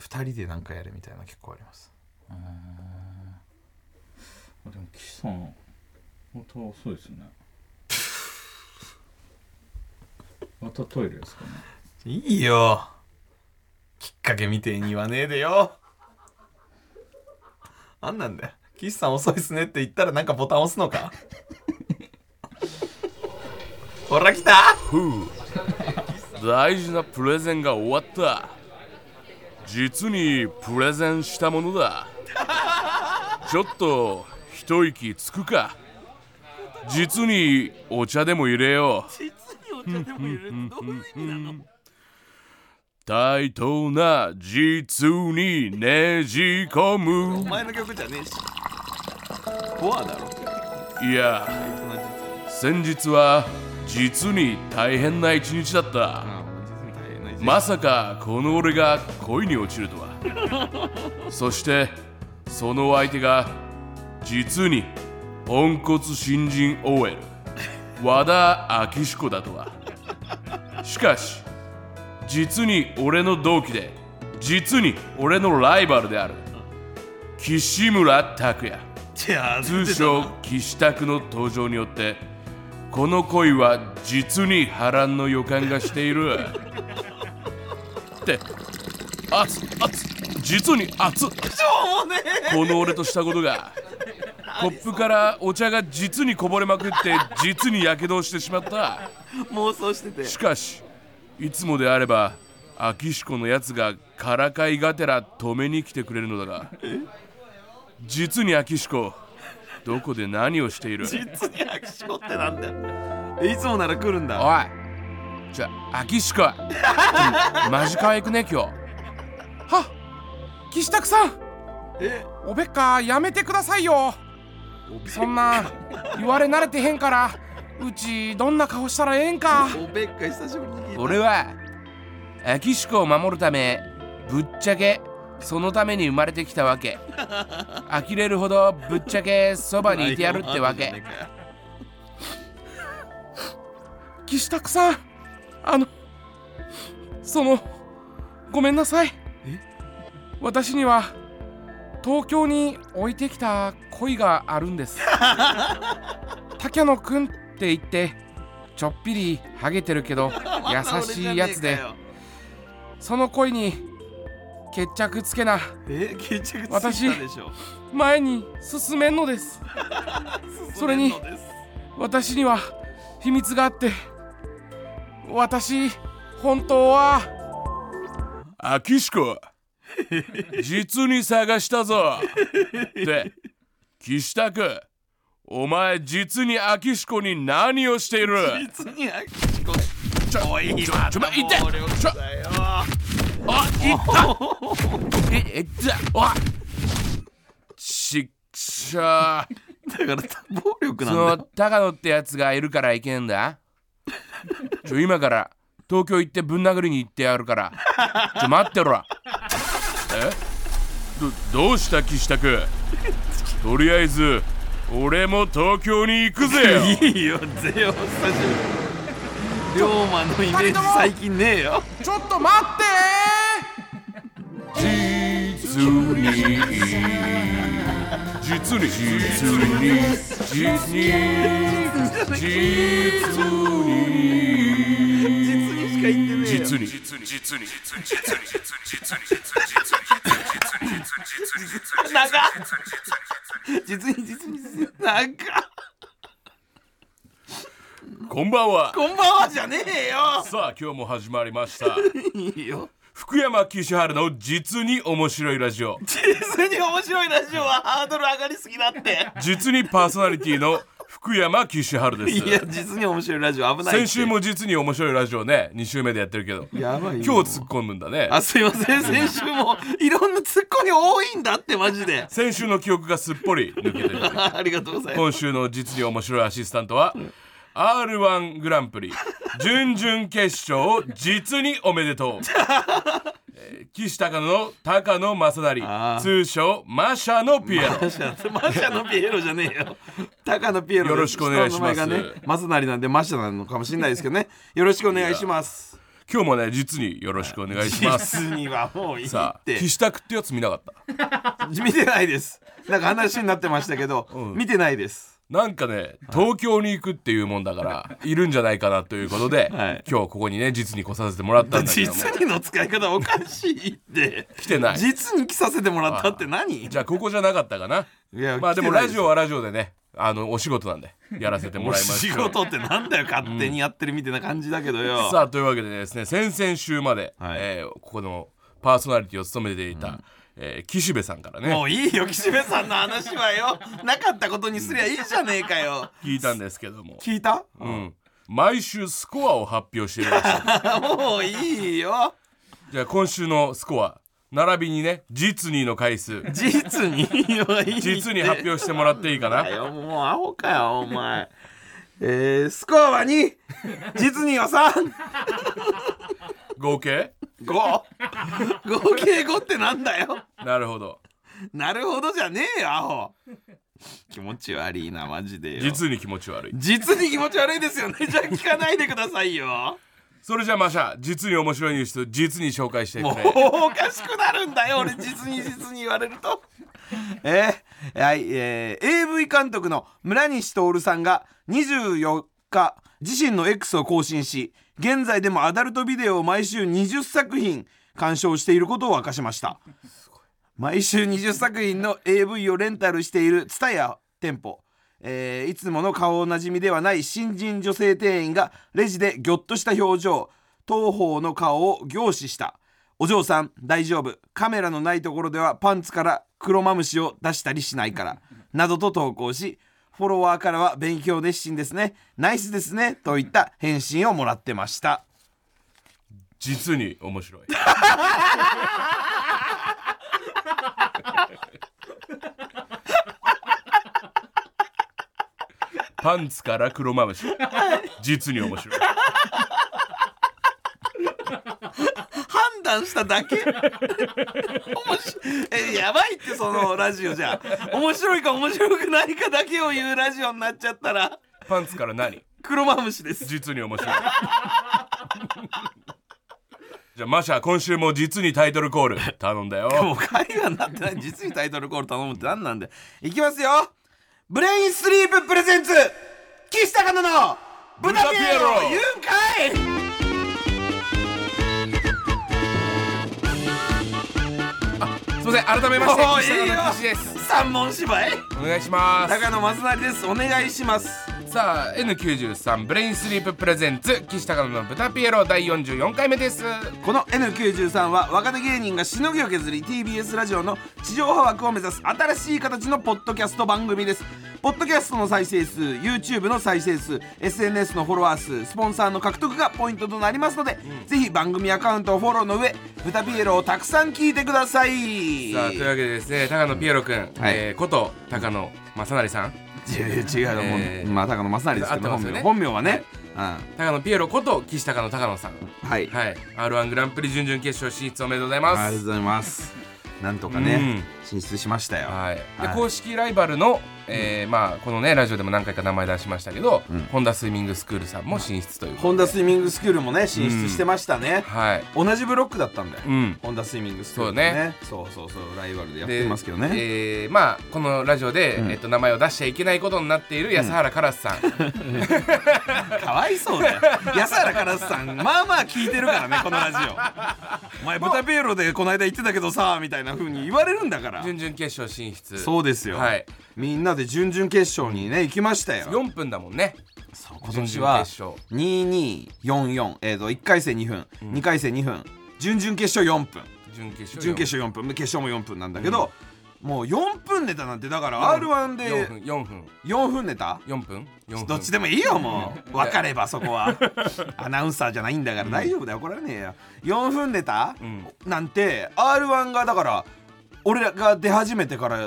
2人で何かやるみたいなの結構あります。でも岸さんまた遅いですね。またトイレですかね。いいよ。きっかけみてえに言わねえでよ。あんなんだよ。岸さん遅いっすねって言ったらなんかボタン押すのか？ほら来た。大事なプレゼンが終わった実にプレゼンしたものだ。ちょっと一息つくか。実にお茶でも入れよう。実にお茶でも入れる。どういう意味なの？対等な実にねじ込おむ前の曲じゃねえし。ボアだろ。いや先日は実に大変な一日だった。ああ実に大変な一日まさかこの俺が恋に落ちるとは。そしてその相手が実にポンコツ新人 OL 和田明彦だとは。しかし実に俺の同期で実に俺のライバルである。岸村拓哉通称岸拓の登場によってこの恋は実に波乱の予感がしているって熱熱実に熱。この俺としたことがコップからお茶が実にこぼれまくって実にやけどをしてしまった。え妄想してて。しかしいつもであれば秋彦のやつがからかいがてら止めに来てくれるのだが実に秋彦どこで何をしている？実に秋彦ってなんだよ。えいつもなら来るんだ。おいじゃあ秋彦君マジ可愛くね今日。は岸拓さん。え？おべっかやめてくださいよ。そんな言われ慣れてへんからうちどんな顔したらええんか。おべっか久しぶりに俺は秋彦を守るためぶっちゃけそのために生まれてきたわけ。呆れるほどぶっちゃけそばにいてやるってわけ。岸拓さんあのそのごめんなさい。私には東京に置いてきた恋があるんです。竹野くんって言ってちょっぴりハゲてるけど 優しいやつで。その恋に決着つけな。え？決着ついた私でしょ。前に進めんのです。それに私には秘密があって私本当は。秋彦 実に探したぞ。って岸田君。お前実に秋彦に何をしている？実に秋彦ちょおいちょちょ待ってちょあいった。ええっざあちっしゃー。だから暴力なそのんだよ。高野ってやつがいるからいけんだちょ今から東京行ってぶん殴りに行ってやるから。ちょ待ってろ。え？どどうした岸田君？とりあえず俺も東京に行くぜよ。いいよゼオ久しぶり龍馬のイメージ最近ねえよ。ちょっと待って。実に実に実に実に実に。実に実に。実に実に実に実に実に長っ実に実に実になんかこんばんは。こんばんはじゃねえよ。さあ今日も始まりました。いいよ福山岸原の実に面白いラジオ。実に面白いラジオはハードル上がりすぎだって。実にパーソナリティの福山岸原です。いや実に面白いラジオ。危ない先週も実に面白いラジオね2週目でやってるけど。やばいよ。今日突っ込むんだね。あすいません。先週もいろんなツッコミ多いんだってマジで。先週の記憶がすっぽり抜けてる。ありがとうございます。今週の実に面白いアシスタントは R1 グランプリ準々決勝実におめでとう、えー岸高野の高野正成通称マシャのピエロ。マシャのピエロじゃねえよ。高野ピエロ。よろしくお願いします。ねマスナリなんでマシャなのかもしれないですけどね。よろしくお願いします。今日もね実によろしくお願いします。実にはもういいさあって岸田ってやつ見なかった？見てないです。なんか話になってましたけど、うん。見てないですなんかね東京に行くっていうもんだからいるんじゃないかなということで、はい。今日ここにね実に来させてもらったんだけども。実にの使い方おかしいって。来てない。実に着させてもらったって何？じゃあここじゃなかったかな？いやまあでもラジオはラジオでねあのお仕事なんでやらせてもおらいまし仕た事ってなんだよ勝手にやってるみたいな感じだけどよ、さあというわけでですね先々週まで、はい。えーここのパーソナリティを務めていた、えー岸辺さんからね。もういいよ岸辺さんの話はよ。なかったことにすりゃいいじゃねえかよ。聞いたんですけども、聞いた、うん、毎週スコアを発表してるらしい もういいよ。じゃあ今週のスコア並びにね実にの回数。実に？はいいって実に発表してもらっていいかな。もうアホかよお前。えー、スコアは2実には3合計？5合計5ってなんだよ。なるほど。なるほどじゃねえよアホ。気持ち悪いなマジでよ。実に気持ち悪い。実に気持ち悪いですよね。じゃあ聞かないでくださいよ。それじゃあマシャ実に面白いニュース実に紹介してくもうれおかしくなるんだよ俺実に実に言われると。えーはいえー AV 監督の村西徹さんが24日自身の X を更新し現在でもアダルトビデオを毎週20作品鑑賞していることを明かしました。毎週20作品の AV をレンタルしている蔦屋店舗。えーいつもの顔なじみではない新人女性店員がレジでギョッとした表情東方の顔を凝視した。お嬢さん大丈夫。カメラのないところではパンツから黒マムシを出したりしないから。などと投稿しフォロワーからは勉強熱心ですね。ナイスですね。といった返信をもらってました。実に面白い。パンツから黒マムシ実に面白い判断しただけ。えやばいってそのラジオじゃ。面白いか面白くないかだけを言うラジオになっちゃったら。パンツから何？黒マムシです。実に面白い。じゃあマシャ今週も実にタイトルコール。頼んだよ。もう会話になってない。実にタイトルコール頼むって何なんでいきますよ。ブレインスリーププレゼンツ岸高野の豚ピエロ。言うんかいすいません改めまして岸田の岸です。三文芝居？お願いします。高野正成です。お願いします。さあ N93 ブレインスリーププレゼンツ岸高野の豚ピエロ第44回目です。この N93 は若手芸人がしのぎを削り TBS ラジオの地上波枠を目指す新しい形のポッドキャスト番組ですポッドキャストの再生数 YouTube の再生数 SNS のフォロワー数スポンサーの獲得がポイントとなりますので、ぜひ番組アカウントをフォローの上豚ピエロをたくさん聞いてください。さあというわけでですね高野ピエロくん、はい。えーこと高野正成さん。違うよ、もうえーまあ高野正成ですけど、ね。本名本名はね、高野ピエロこと岸高野高野さん。うん、はい、はい R1 グランプリ準々決勝進出おめでとうございます。ありがとうございます。なんとかね、進出しましたよ、はい、ではい。公式ライバルの、えーまあ、このねラジオでも何回か名前出しましたけど、うん。ホンダスイミングスクールさんも進出ということで。ホンダスイミングスクールもね進出してましたね、はい。同じブロックだったんだよ、うん。ホンダスイミングスクールもそうね。そうそうそうライバルでやっでてますけどね、えーまあこのラジオで、うん。えっと名前を出しちゃいけないことになっている安原カラスさん、かわいそうだよ。安原カラスさんまあまあ聞いてるからねこのラジオ。お前豚ピエロでこの間言ってたけどさみたいな風に言われるんだから準々決勝進出。そうですよ、はい。みんなで準々決勝にね行きましたよ。4分だもんね。そう今準年は々決勝。2244えっ、と1回戦2分、2回戦2分。準々決勝4分。準決勝準決勝4分。決勝も4分なんだけど、もう4分ネタなんてだから r 1 4で分。4分。4分ネタ？4分。4分。どっちでもいいよもう。分かればそこは。アナウンサーじゃないんだから大丈夫だよ。怒られねえよ4分ネタ、うん。なんて r 1がだから俺らが出始めてから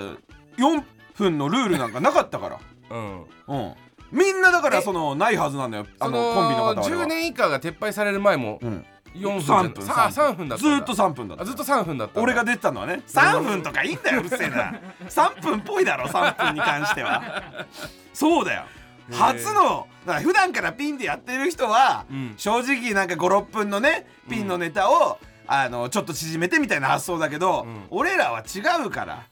4分のルールなんかなかったから。うん。うん。みんなだからえそのないはずなんだよ。あそのコンビの方は。10年以下が撤廃される前もうん。4分3分さあ3分だずーっと3分だったあずっと3分だった俺が出てたのはね3分とかいいんだようるせえな。3分っぽいだろ3分に関しては。そうだよ。初のだから普段からピンでやってる人は、うん。正直なんか56分のねピンのネタを、あのちょっと縮めてみたいな発想だけど、ん。俺らは違うから。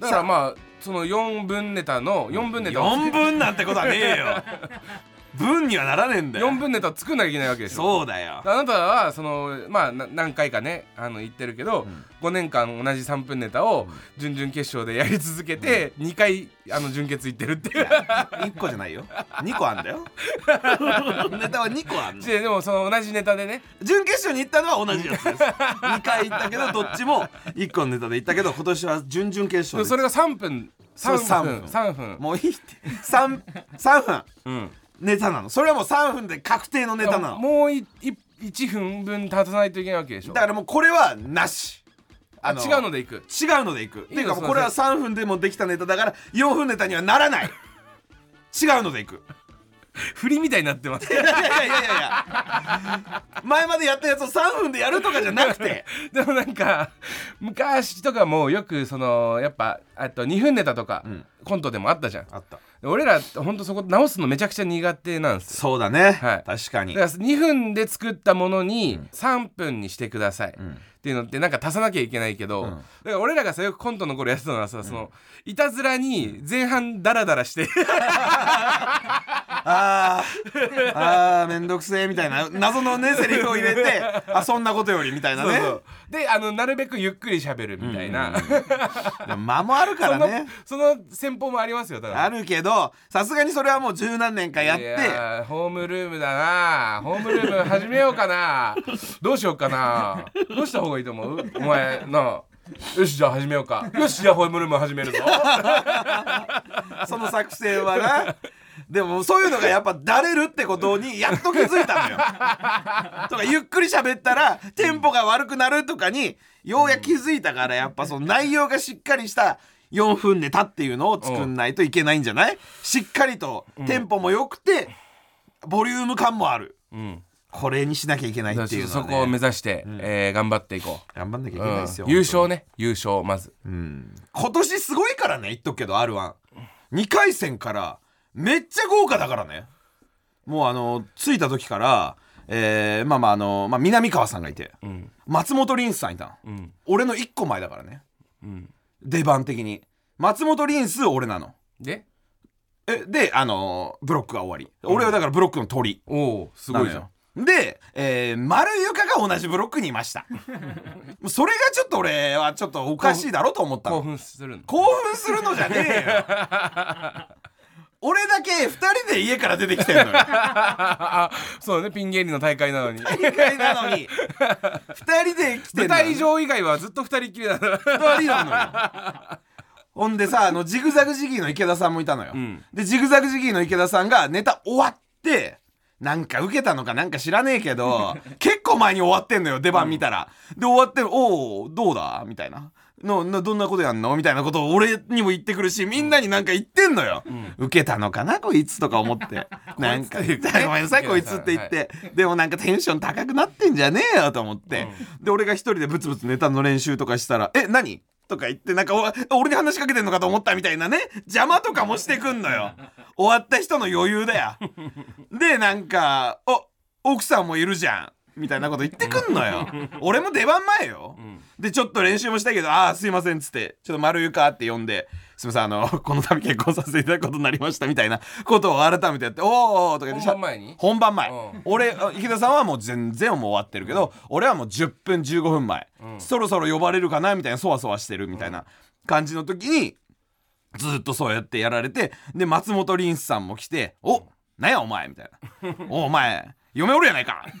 だからまあその4分ネタの4分ネタを4分なんてことはねえよ 分にはならねえんだよ。4分ネタを作んなきゃいけないわけでしょ。そうだよ。あなたはそのまあな何回かねあの言ってるけど、5年間同じ3分ネタを準々決勝でやり続けて、2回あの準決行ってるっていう。1個じゃないよ。2個あんだよ。ネタは2個あんの。ででもその同じネタでね。準決勝に行ったのは同じやつです。2回行ったけどどっちも1個のネタで行ったけど今年は準々決勝でそれが3分。そう3分。3 3分。もういいって。3, 3分。うんネタなの。それはもう3分で確定のネタなの。もういい1分分立たないといけないわけでしょ。だからもうこれはなし。あ違うのでいく。違うのでいくっていうかこれは3分でもできたネタだから4分ネタにはならない。違うのでいく 振りみたいになってます。いやいやいやいや前までやったやつを3分でやるとかじゃなくて。でもなんか昔とかもよくそのやっぱあと2分ネタとか、ん。コントでもあったじゃん。あった。で俺らほんとそこ直すのめちゃくちゃ苦手なんですよ。そうだね、はい。確かに。だから2分で作ったものに3分にしてください、ん。っていうのってなんか足さなきゃいけないけど、ん。だから俺らがさよくコントの頃やってたのはさ、そのいたずらに前半ダラダラして あーあーめんどくせえみたいな謎のねセリフを入れてあそんなことよりみたいなね。そうそう。であのなるべくゆっくり喋るみたいな、でも間もあるからね。その戦法もありますよだ。からあるけどさすがにそれはもう十何年かやっいてやーホームルームだな。ホームルーム始めようかな。どうしようかな。どうした方がいいと思う？お前なあよしじゃあ始めようか。よしじゃあホームルーム始めるぞ。その作戦はなでもそういうのがやっぱだれるってことにやっと気づいたのよ。とかゆっくり喋ったらテンポが悪くなるとかにようやく気づいたからやっぱその内容がしっかりした4分ネタっていうのを作んないといけないんじゃない？しっかりとテンポも良くてボリューム感もある。うん。これにしなきゃいけないっていうそこを目指して、えー頑張っていこ頑張んなきゃいうけうんないですよ、優勝ね優勝まず。うん。今年すごいからね言っとくけど r 1 2回戦からめっちゃ豪華だからね。もうあの着いた時からえー、まあまああの、まあ、南川さんがいて。うん。松本凛さんいたの。うん。俺の1個前だからね。うん。出番的に。松本凛数俺なの。で？えであのブロックが終わり。俺はだからブロックの鳥おおすごいじゃん。んで、えー、丸床が同じブロックにいました。それがちょっと俺はちょっとおかしいだろと思ったの。興奮するの。興奮するのじゃねえよ 俺だけ2人で家から出てきてんのよ。あ そうねピン芸人の大会なのに。大会なのに。2人で来てんのよ。舞台上以外はずっと二人っきりだな2人なのよ。ほんでさあのジグザグジギーの池田さんもいたのよ、ん。でジグザグジギーの池田さんがネタ終わってなんか受けたのかなんか知らねえけど 結構前に終わってんのよ出番見たら、で終わって「おおどうだ?」みたいな。のなどんなことやんの？みたいなことを俺にも言ってくるしみんなになんか言ってんのよ、受けたのかな？こいつとか思って。なんかごめんなさいこいつって言って、でもなんかテンション高くなってんじゃねえよと思って、で俺が一人でブツブツネタの練習とかしたら「え何?」とか言ってなんかお俺に話しかけてんのかと思ったみたいなね。邪魔とかもしてくんのよ。終わった人の余裕だよ。でなんか「お奥さんもいるじゃん」みたいなこと言ってくんのよ。俺も出番前よ、でちょっと練習もしたけど「ああすいません」っつって「ちょっと丸床」って呼んで「すいませんあの この度結婚させていただくことになりました」みたいなことを改めてやって「おーおー」とか言って本番前に？本番前、うん。俺あ池田さんはもう全然もう終わってるけど、俺はもう10分15分前、そろそろ呼ばれるかなみたいなそわそわしてるみたいな感じの時にずっとそうやってやられてで松本凛さんも来て「おなんやお前」みたいな「おお前嫁おるやないか」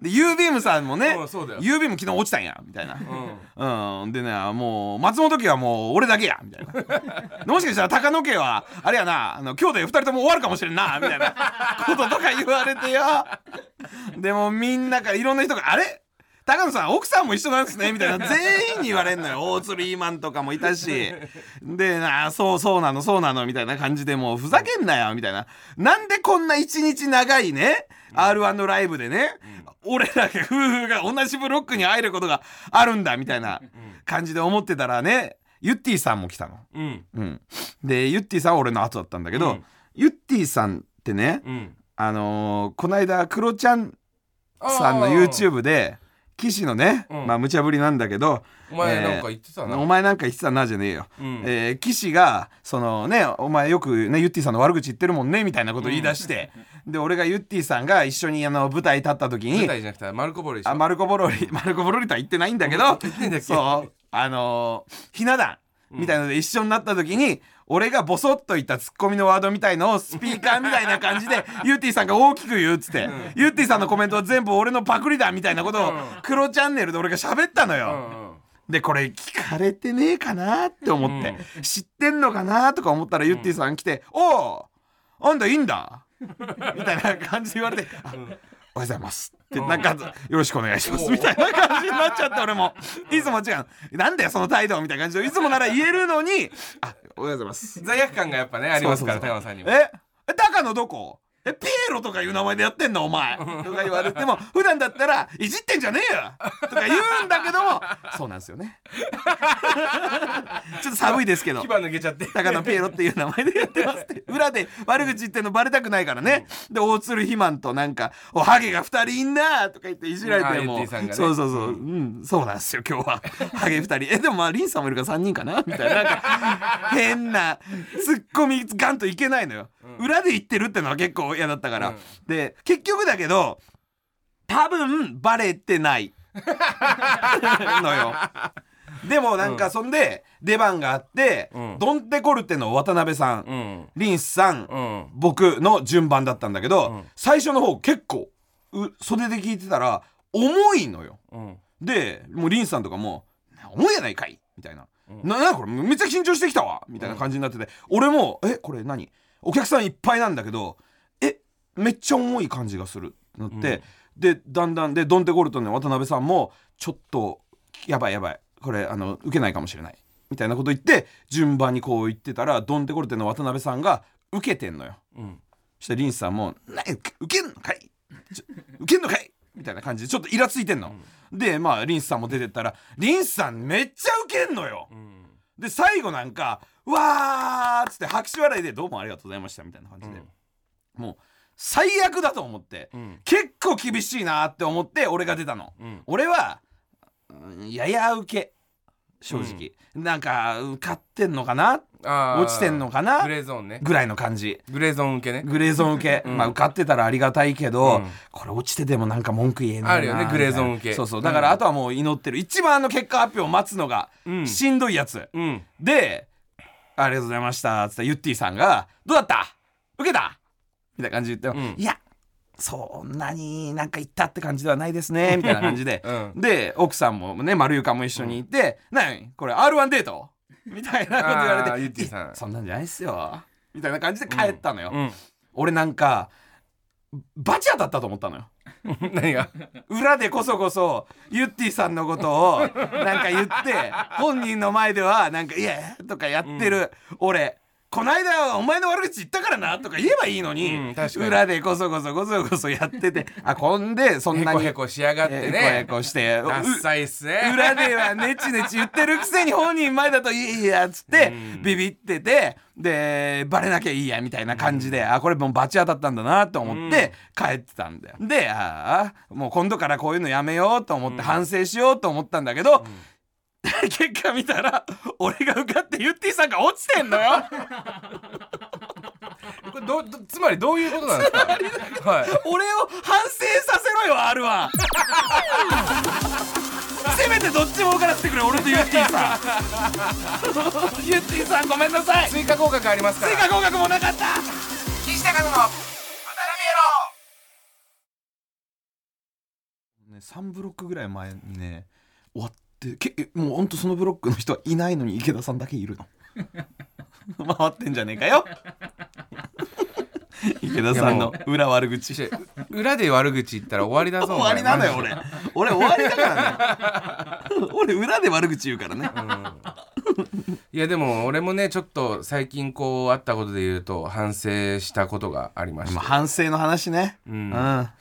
で U ビームさんもねうんそうだよ。U ビーム昨日落ちたんや。みたいな。うん、でねもう松本家はもう俺だけや。みたいな。もしかしたら高野家はあれやなあの今日で2人とも終わるかもしれんな。みたいなこととか言われてよ。でもみんなからいろんな人が「あれ？高野さん奥さんも一緒なんですね」みたいな。全員に言われんのよ。大鶴イーマンとかもいたし。でな「そうそうなのそうなの」みたいな感じでもうふざけんなよみたいな。なんでこんな一日長いね r 1のライブでね、俺らが夫婦が同じブロックに入ることがあるんだみたいな感じで思ってたらねゆってぃさんも来たの。うん。うん、でゆってぃさんは俺の後だったんだけど、うん。ゆってぃさんってね、うん。あのーこの間クロちゃんさんの YouTube で岸のね、うん。まあ無茶ぶりなんだけどお前なんか言ってたな、お前なんか言ってたなじゃねえよ、うん。えー岸がそのねお前よくねゆってぃさんの悪口言ってるもんねみたいなこと言い出して、で俺がゆってぃさんが一緒にあの舞台立った時に舞台じゃなくてマルコボロでしょ。あマルコ・ボロリマルコ・ボロリとは言ってないんだけどそう。あのーひな壇みたいので一緒になった時に、俺がボソッと言ったツッコミのワードみたいのをスピーカーみたいな感じでゆってぃさんが大きく言うっつって、ゆってぃさんのコメントは全部俺のパクリだみたいなことを黒チャンネルで俺が喋ったのよ。うんうん。でこれ聞かれてねえかなって思って、知ってん。のかなとか思ったらゆってぃさん来て「おおあんだいいんだ」みたいな感じで言われて「あおはようございます」ってなんか「よろしくお願いします」みたいな感じになっちゃって俺も。いつも違う「なんだよその態度」みたいな感じでいつもなら言えるのに「あおはようございます」罪悪感がやっぱねありますからそうそうそう。高野さんにも。え？え高野どこ？えピエロとかいう名前でやってんの？お前とか言われても普段だったらいじってんじゃねえよとか言うんだけども そうなんですよね。ちょっと寒いですけど。牙抜けちゃって。高野ピエロっていう名前でやってますって。裏で悪口言ってんのバレたくないからね、で大鶴肥満となんか「おハゲが2人いんな」とか言っていじられても、そうそうそう。うん、そうなんですよ今日は。ハゲ2人。えでもまあリンさんもいるから3人かな？みたいな。なんか 変なツッコミガンといけないのよ、裏で言ってるってのは結構嫌だったから、うん。で結局だけど多分バレてない。のよ。でもなんかそんで出番があって、うん。ドンテコルテの渡辺さん、うん。リンスさん、うん。僕の順番だったんだけど、うん。最初の方結構う袖で聞いてたら重いのよ。うん。でもうリンスさんとかも「重いやないかい」みたいな「ななこれめっちゃ緊張してきたわ」みたいな感じになってて、俺も「えこれ何？お客さんいっぱいなんだけどえめっちゃ重い感じがする」ってなって、でだんだんでドンテコルトの渡辺さんもちょっとやばいやばい。これあの受けないかもしれない。みたいなこと言って順番にこう言ってたらドンテコルテの渡辺さんが受けてんのよ。うん。そしたらリンスさんも「な受け受けんのかい受けんのかい?」みたいな感じでちょっとイラついてんの。でまあリンスさんも出てったらリンスさんめっちゃ受けんのよ。うん。で最後なんか「わー」っつって拍手笑いで「どうもありがとうございました」みたいな感じで、もう最悪だと思って、うん。結構厳しいなって思って俺が出たの。うん。俺は、うんやや受け正直、なんか受かってんのかな？落ちてんのかな？グレーゾーンね。ぐらいの感じ。グレーゾーン受けね。グレーゾーン受け、うん。まあ受かってたらありがたいけど、うん。これ落ちててもなんか文句言えないなあるよねグレーゾーン受け。そうそう。だからあとはもう祈ってる。一番あの結果発表を待つのがうん。しんどいやつ、うん。で「ありがとうございました」つってユッティさんが「どうだった？受けた?」みたいな感じで言っても、うん。いやそんなになんか言ったって感じではないですね みたいな感じで、うん。で奥さんもね丸床も一緒にいて「何これ R1 デート?」みたいなこと言われてそんなんじゃないっすよ」みたいな感じで帰ったのよ、うん。俺なんかバチ当たったと思ったのよ。何が？裏でこそこそユッティさんのことをなんか言って本人の前ではなんか「いや」とかやってる、俺こないだお前の悪口言ったからなとか言えばいいのに,、裏でこそこそこそこそやってて あこんでそんへなにこへこしやがってへこへねこしてうダッサいっすね。裏ではネチネチ言ってるくせに本人前だといいやっつってうん。ビビっててでバレなきゃいいやみたいな感じであこれもうバチ当たったんだなと思って帰ってたんだよ。でああもう今度からこういうのやめようと思って反省しようと思ったんだけど 結果見たら俺が受かってユッティさんが落ちてんのよ。これどどつまりどういうことなんですか？はい。俺を反省させろよ R は。せめてどっちも受からせてくれ俺とユッティさん。ユッティさんごめんなさい。追加合格ありますから。追加合格もなかった。岸高野の渡辺ね、3ブロックぐらい前にね終わってけえもうほんとそのブロックの人はいないのに池田さんだけいるの。回ってんじゃねえかよ。池田さんの裏悪口。ロ裏で悪口言ったら終わりだぞ終わりなのよ俺。俺終わりだからね。俺裏で悪口言うからね。いやでも俺もねちょっと最近こうあったことで言うと反省したことがありまして。まあ反省の話ね。うん。うん。や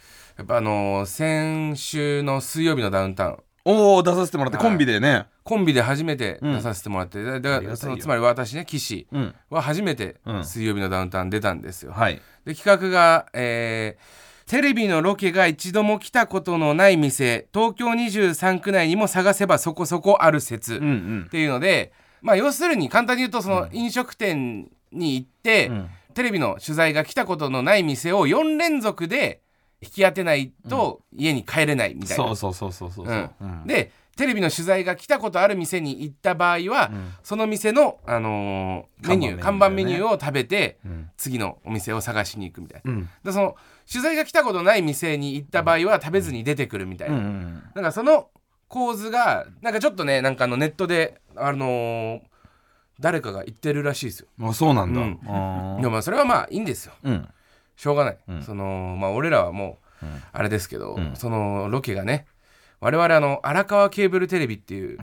っぱあのー先週の水曜日のダウンタウンおお出させてもらってはい。コンビでね。コンビで初めてうん。出させてもらって、だだありがたいよ。そのつまり私ね岸うん。は初めてうん。水曜日のダウンタウン出たんですよ、はい。で企画が、えーテレビのロケが一度も来たことのない店東京23区内にも探せばそこそこある説、うんうん。っていうので、まあ、要するに簡単に言うとその飲食店に行って、うん。テレビの取材が来たことのない店を4連続で引き当てないと家に帰れないみたいな。そうそうそうそうそうでテレビの取材が来たことある店に行った場合は、ん。その店の、あのーメニュー看看板メニューを食べて、ん。次のお店を探しに行くみたいな。うん。でその取材が来たことない店に行った場合は食べずに出てくるみたいな。なんかその構図がなんかちょっとねなんかあのネットであのー誰かが言ってるらしいですよ。あそうなんだ。でもまあそれはまあいいんですよ。うんしょうがない。うんそのまあ俺らはもううんあれですけど、うんそのロケがね我々あの荒川ケーブルテレビっていう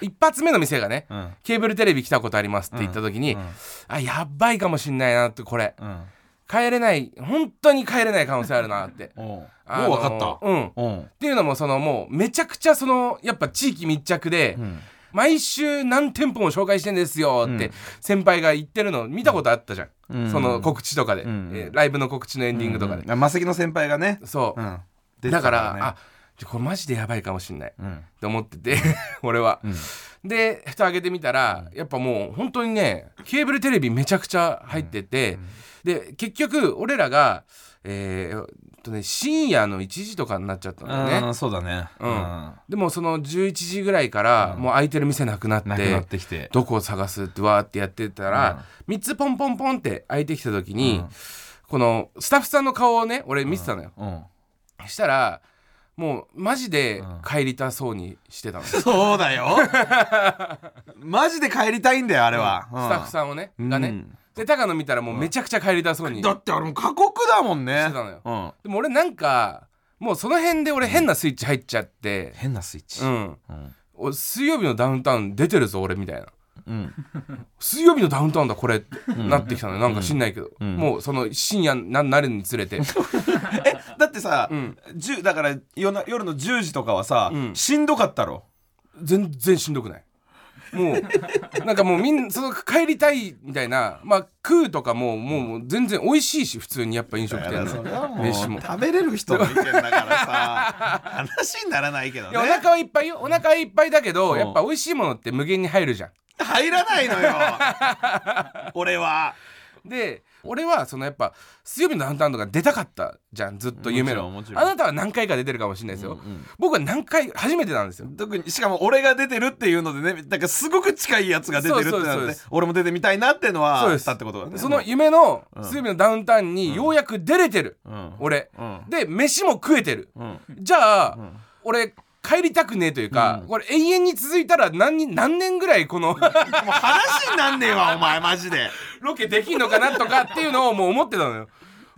一発目の店がねうんケーブルテレビ来たことありますって言った時に、うんあやばいかもしんないなってこれうん帰れない本当に帰れない可能性あるなって。もう分かったうんうんっていうのもそのもうめちゃくちゃそのやっぱ地域密着で、うん毎週何店舗も紹介してんですよってうん先輩が言ってるの見たことあったじゃん、うん。その告知とかで、うん。えーライブの告知のエンディングとかで、うん。マセキの先輩がね。そう、うん。だから、ね。あこれマジでやばいかもしんない。っうん。て思ってて 俺は、うん。で蓋開けてみたらやっぱもう本当にねケーブルテレビめちゃくちゃ入ってて、で結局俺らがえーえっとね深夜の1時とかになっちゃったんだよね。うんそうだね。うん。でもその11時ぐらいからもう空いてる店なくなって、なってきて。どこを探すってわーってやってたら、3つポンポンポンって開いてきた時に、うん。このスタッフさんの顔をね俺見てたのよ、うん。したらもうマジでうん。帰りたそうにしてたの、そうだよ。マジで帰りたいんだよあれは。スタッフさんをね、うん。がねで高野見たらもうめちゃくちゃ帰りたそうに。してだってあれもう過酷だもんね。たのよ。うん。でも俺なんかもうその辺で俺変なスイッチ入っちゃって。変なスイッチ。うん、うん。お水曜日のダウンタウン出てるぞ俺みたいな。うん。水曜日のダウンタウンだこれ。ってなってきたのよ。なんか知んないけど、ん。もうその深夜ななるにつれて。だってさ、うん。10だから夜の10時とかはさ、うん。しんどかったろ？全然しんどくないもうなんかもうみんなその帰りたいみたいなまあ食うとかももう全然美味しいし普通にやっぱ飲食店の飯も。食べれる人の 意見だからさ話にならないけどいやおね腹はいっぱいよお腹はいっぱいだけどうん。やっぱ美味しいものって無限に入るじゃん。入らないのよ。俺はで俺はそのやっぱ水曜日のダウンタウンとか出たかったじゃんずっと夢の。あなたは何回か出てるかもしれないですよ、うんうん。僕は何回初めてなんですよ。特にしかも俺が出てるっていうのでねだからすごく近いやつが出てるってなって俺も出てみたいなっていうのはそうです。あったってことだね。その夢のうん。水曜日のダウンタウンにようやく出れてる、うん。俺。うん。で飯も食えてる。うん。じゃあ、ん。俺帰りたくねえというか、うん。これ永遠に続いたら何人何年ぐらいこのもう話になんねえわお前マジで。ロケできんのかなとかっていうのをもう思ってたのよ。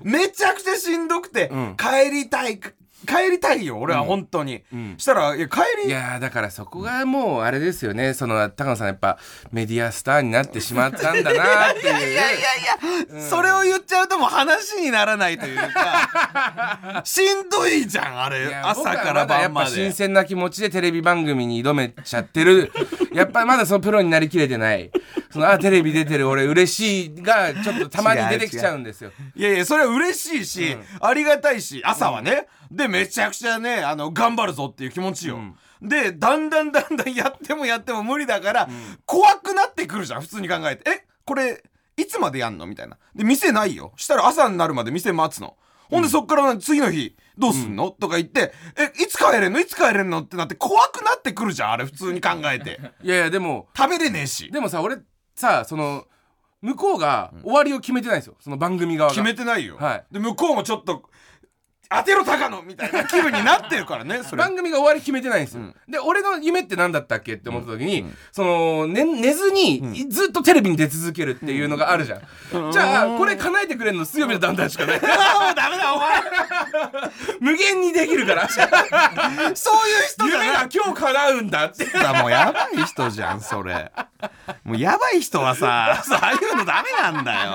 めちゃくちゃしんどくて、うん。帰りたい帰りたいよ俺は本当に、うん。したらいや帰りいやーだからそこがもうあれですよね。その高野さんやっぱメディアスターになってしまったんだなっていう。いやいやいや、それを言っちゃうともう話にならないというか。しんどいじゃんあれ。いや朝から晩ままだやっぱ新で鮮な気持ちでテレビ番組に挑めちゃってる。やっぱりまだそのプロになりきれてないそのあテレビ出てる俺嬉しいがちょっとたまに出てきちゃうんですよ。いやいやそれは嬉しいし、ありがたいし朝はね、でめちゃくちゃねあの頑張るぞっていう気持ちよ、でだんだんだんだんやってもやっても無理だから、怖くなってくるじゃん普通に考えて。えこれいつまでやんの？みたいな。で店ないよ。したら朝になるまで店待つの。ほんでそっから次の日どうすんの、とか言ってえいつ帰れんの？いつ帰れんの？ってなって怖くなってくるじゃんあれ普通に考えて。いやいやでも食べれねえし。でもさ俺さその向こうが終わりを決めてないんですよ。その番組側が。決めてないよ、はい。で向こうもちょっと当てろ高野みたいな気分になってるからね それ。番組が終わり決めてないんですよ、で俺の夢って何だったっけって思った時に、その寝寝ずに、ずっとテレビに出続けるっていうのがあるじゃん、じゃあこれ叶えてくれるの水曜日のダウンタウンしかない。もうダメだお前。無限にできるから。そういう人じゃ夢が今日叶うんだって。さもうやばい人じゃんそれ。もうやばい人はさそうああいうのダメなんだよ。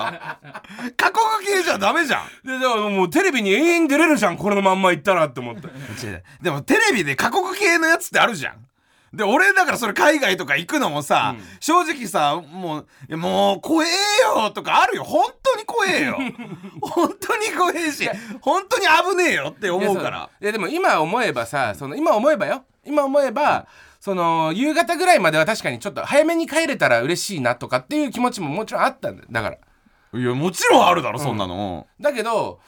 過酷系じゃダメじゃん。でだからもうテレビに永遠に出れるじゃんじゃんこれのまんま行ったらって思った違うでもテレビで過酷系のやつってあるじゃん。で俺だからそれ海外とか行くのもさ、正直さもういやもう怖えよとかあるよ。本当に怖えよ。本当に怖えし本当に危ねえよって思うから。いやでも今思えばさその今思えばよ。今思えば、その夕方ぐらいまでは確かにちょっと早めに帰れたら嬉しいなとかっていう気持ちももちろんあったんだよ。だから。いやもちろんあるだろそんなの、だけど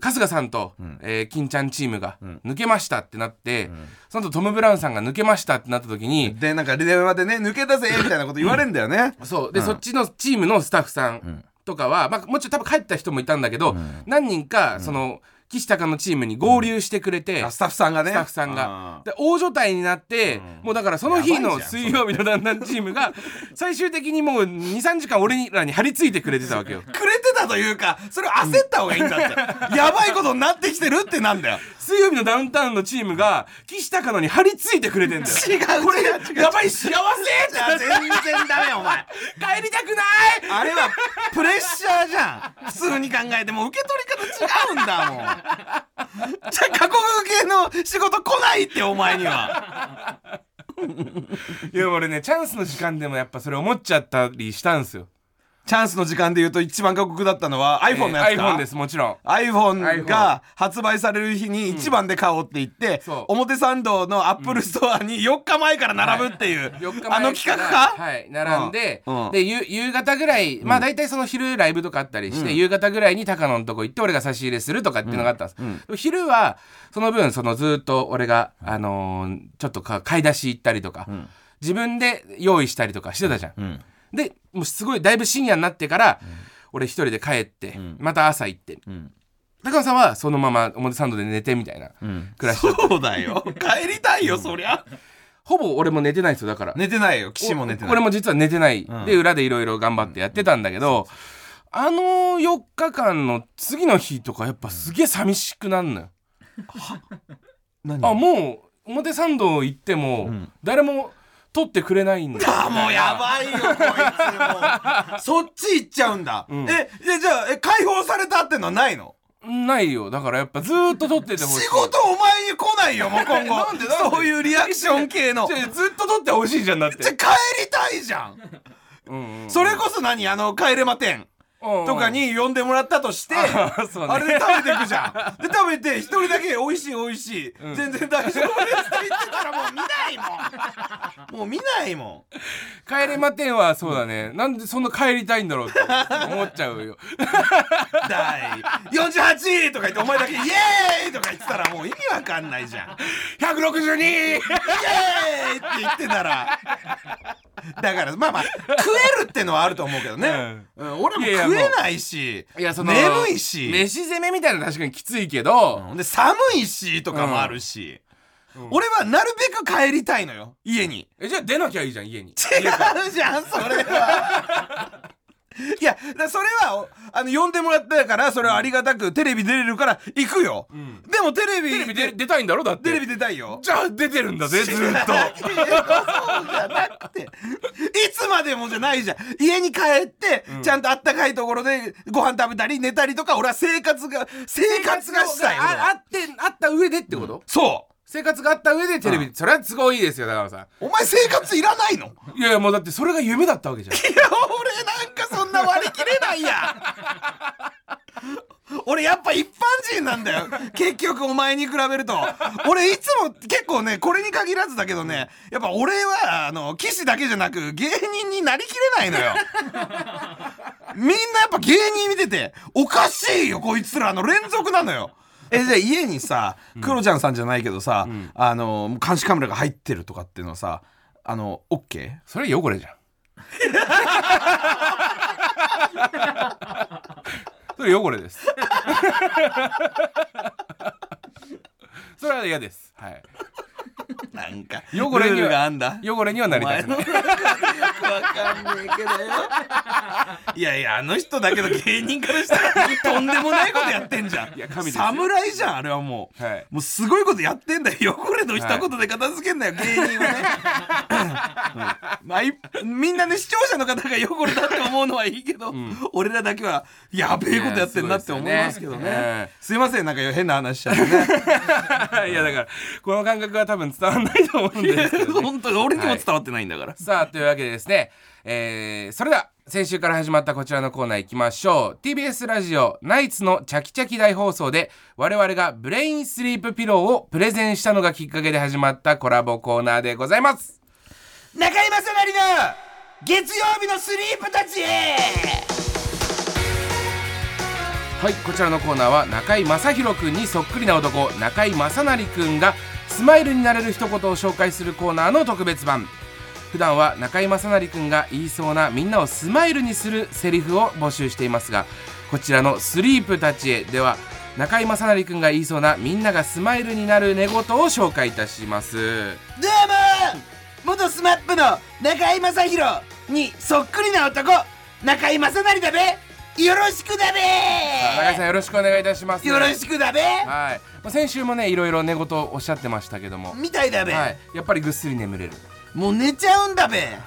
春日さんと、えー金ちゃんチームが抜けましたってなって、その後トム・ブラウンさんが抜けましたってなった時に、でなんか電話でね抜けたぜみたいなこと言われんだよね。そう。で、そっちのチームのスタッフさんとかは、まあ、もちろん多分帰った人もいたんだけど、何人かその岸高のチームに合流してくれて、あスタッフさんがね。スタッフさんあが。で大所帯になって、もうだからその日の水曜日のだんだんチームが最終的にもう23時間俺らに張り付いてくれてたわけよ。くれてたというかそれを焦った方がいいんだって。やばいことになってきてるってなんだよ。水曜日のダウンタウンのチームが岸高野に張り付いてくれてんだよ。違うこれ違う。違うやばい幸せってなって全然ダメお前。帰りたくない。あれはプレッシャーじゃん。普通に考えて。も受け取り方違うんだもん じゃ過酷系の仕事来ないってお前にはいや俺ねチャンスの時間でもやっぱそれ思っちゃったりしたんすよ。チャンスの時間で言うと一番過酷だったのは iPhone のやつか、iPhone ですもちろん。iPhone が発売される日に一番で買おうって言って、そう。表参道のアップルストアに4日前から並ぶっていう、4日あの企画か、はい並んで、うん。うん。で夕夕方ぐらいまあ大体その昼ライブとかあったりして、夕方ぐらいに高野のとこ行って俺が差し入れするとかっていうのがあったんです、でも昼はその分そのずっと俺が、あのーちょっとか買い出し行ったりとか、自分で用意したりとかしてたじゃん、んでもうすごいだいぶ深夜になってから、俺一人で帰って、また朝行って、ん。高野さんはそのまま表参道で寝てみたいな暮らしだった。そうだよ。帰りたいよそりゃ。ほぼ俺も寝てないんですよだから。寝てないよ。岸も寝てない。俺も実は寝てない、ん。で裏でいろいろ頑張ってやってたんだけど、あの4日間の次の日とかやっぱすげえ寂しくなんのよ、何？あもう表参道行っても誰も撮ってくれないんだ。あもうやばいよこいつも。う そっち行っちゃうんだ、ん。ええじゃあえ解放されたってのはないの？ないよ。だからやっぱずーっと撮っててほしい。仕事お前に来ないよもう今後。なんでそういうリアクション系の。ずっと撮ってほしいじゃんだって。じゃあ帰りたいじゃん。うんうんそれこそ何？あの帰れま店とかに呼んでもらったとして、あそうねあれで食べてくじゃん。で食べて一人だけ美味しい美味しい、全然大丈夫ですって言ってたらもう見ないもん。もう見ないも帰れま10はそうだねなんでそんな帰りたいんだろうって思っちゃうよん。第48とか言ってお前だけイエーイとか言ってたらもう意味わかんないじゃん。162イエーイって言ってたら。だからまあまあ食えるってのはあると思うけどね、うん俺もいやいや食えないしいやその眠いし。飯攻めみたいなの確かにきついけど、うん。で寒いしとかもあるし、俺はなるべく帰りたいのよ。家に。えじゃあ出なきゃいいじゃん家に。違うじゃんそれは いやだそれはおあの呼んでもらったからそれはありがたくテレビ出れるから行くよ、でもテレビテレビで出たいんだろ？だって。テレビ出たいよ。じゃあ出てるんだぜ ずっと。そうじゃなくて。いつまでもじゃないじゃん。家に帰って、ちゃんとあったかいところでご飯食べたり寝たりとか俺は生活が生活がしたい。ああってあった上でってこと、そう生活があった上でテレビ、それは都合いいですよだからさお前生活いらないの？いやいやもうだってそれが夢だったわけじゃん。いや俺なんかそんな割り切れないや。俺やっぱ一般人なんだよ。結局お前に比べると。俺いつも結構ねこれに限らずだけどねやっぱ俺はあの騎士だけじゃなく芸人になりきれないのよ。みんなやっぱ芸人見てておかしいよこいつらの連続なのよえじゃあ家にさクロちゃんさんじゃないけどさ、あの監視カメラが入ってるとかっていうのはさあの OK? それ汚れじゃん。それ汚れです。それは嫌です。はい なんか汚れにはあんだ。汚れにはなりたくない。わかんねえけどよ。いやいやあの人だけど芸人からしたらとんでもないことやってんじゃん。いや神侍じゃんあれはもう、はい。もうすごいことやってんだよ。汚れの一言で片付けんだよ、芸人はね、うん。まあ、いみんなね視聴者の方が汚れだって思うのはいいけど、俺らだけはやべえことやってんなって思いますけどね。すいませんなんか変な話しちゃってね。いやだからこの感覚は多分伝わんないと思うんですけど、ね、本当に。俺にも伝わってないんだから、さあというわけでですね、えー、それでは先週から始まったこちらのコーナー行きましょう。TBS ラジオナイツのチャキチャキ大放送で我々がブレインスリープピローをプレゼンしたのがきっかけで始まったコラボコーナーでございます。中居正成の月曜日のスリープたちへ!はいこちらのコーナーは中居正広くんにそっくりな男中居正成くんがスマイルになれる一言を紹介するコーナーの特別版。普段は中居正成くんが言いそうなみんなをスマイルにするセリフを募集していますがこちらの「スリープたちへ」では中居正成くんが言いそうなみんながスマイルになる寝言を紹介いたします。どうも元 SMAP の中居正広にそっくりな男中居正成だべ!よろしくだべ中居さんよろしくお願いいたします。よろしくだべはい。まあ先週もねいろいろ寝言をおっしゃってましたけども。みたいだべ、はい。やっぱりぐっすり眠れる。もう寝ちゃうんだべ